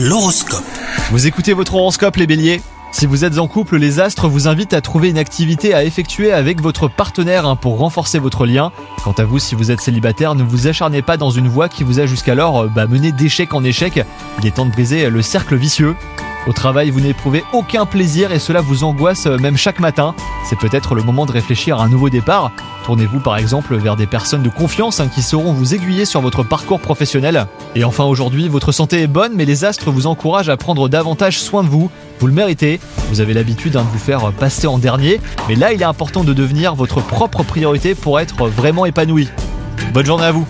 L'horoscope. Vous écoutez votre horoscope les béliers? Si vous êtes en couple, les astres vous invitent à trouver une activité à effectuer avec votre partenaire hein, pour renforcer votre lien. Quant à vous, si vous êtes célibataire, ne vous acharnez pas dans une voie qui vous a jusqu'alors euh, bah, mené d'échec en échec. Il est temps de briser le cercle vicieux. Au travail, vous n'éprouvez aucun plaisir et cela vous angoisse euh, même chaque matin. C'est peut-être le moment de réfléchir à un nouveau départ. Tournez-vous par exemple vers des personnes de confiance hein, qui sauront vous aiguiller sur votre parcours professionnel. Et enfin aujourd'hui, votre santé est bonne mais les astres vous encouragent à prendre davantage soin de vous. Vous le méritez, vous avez l'habitude hein, de vous faire passer en dernier, mais là il est important de devenir votre propre priorité pour être vraiment épanoui. Bonne journée à vous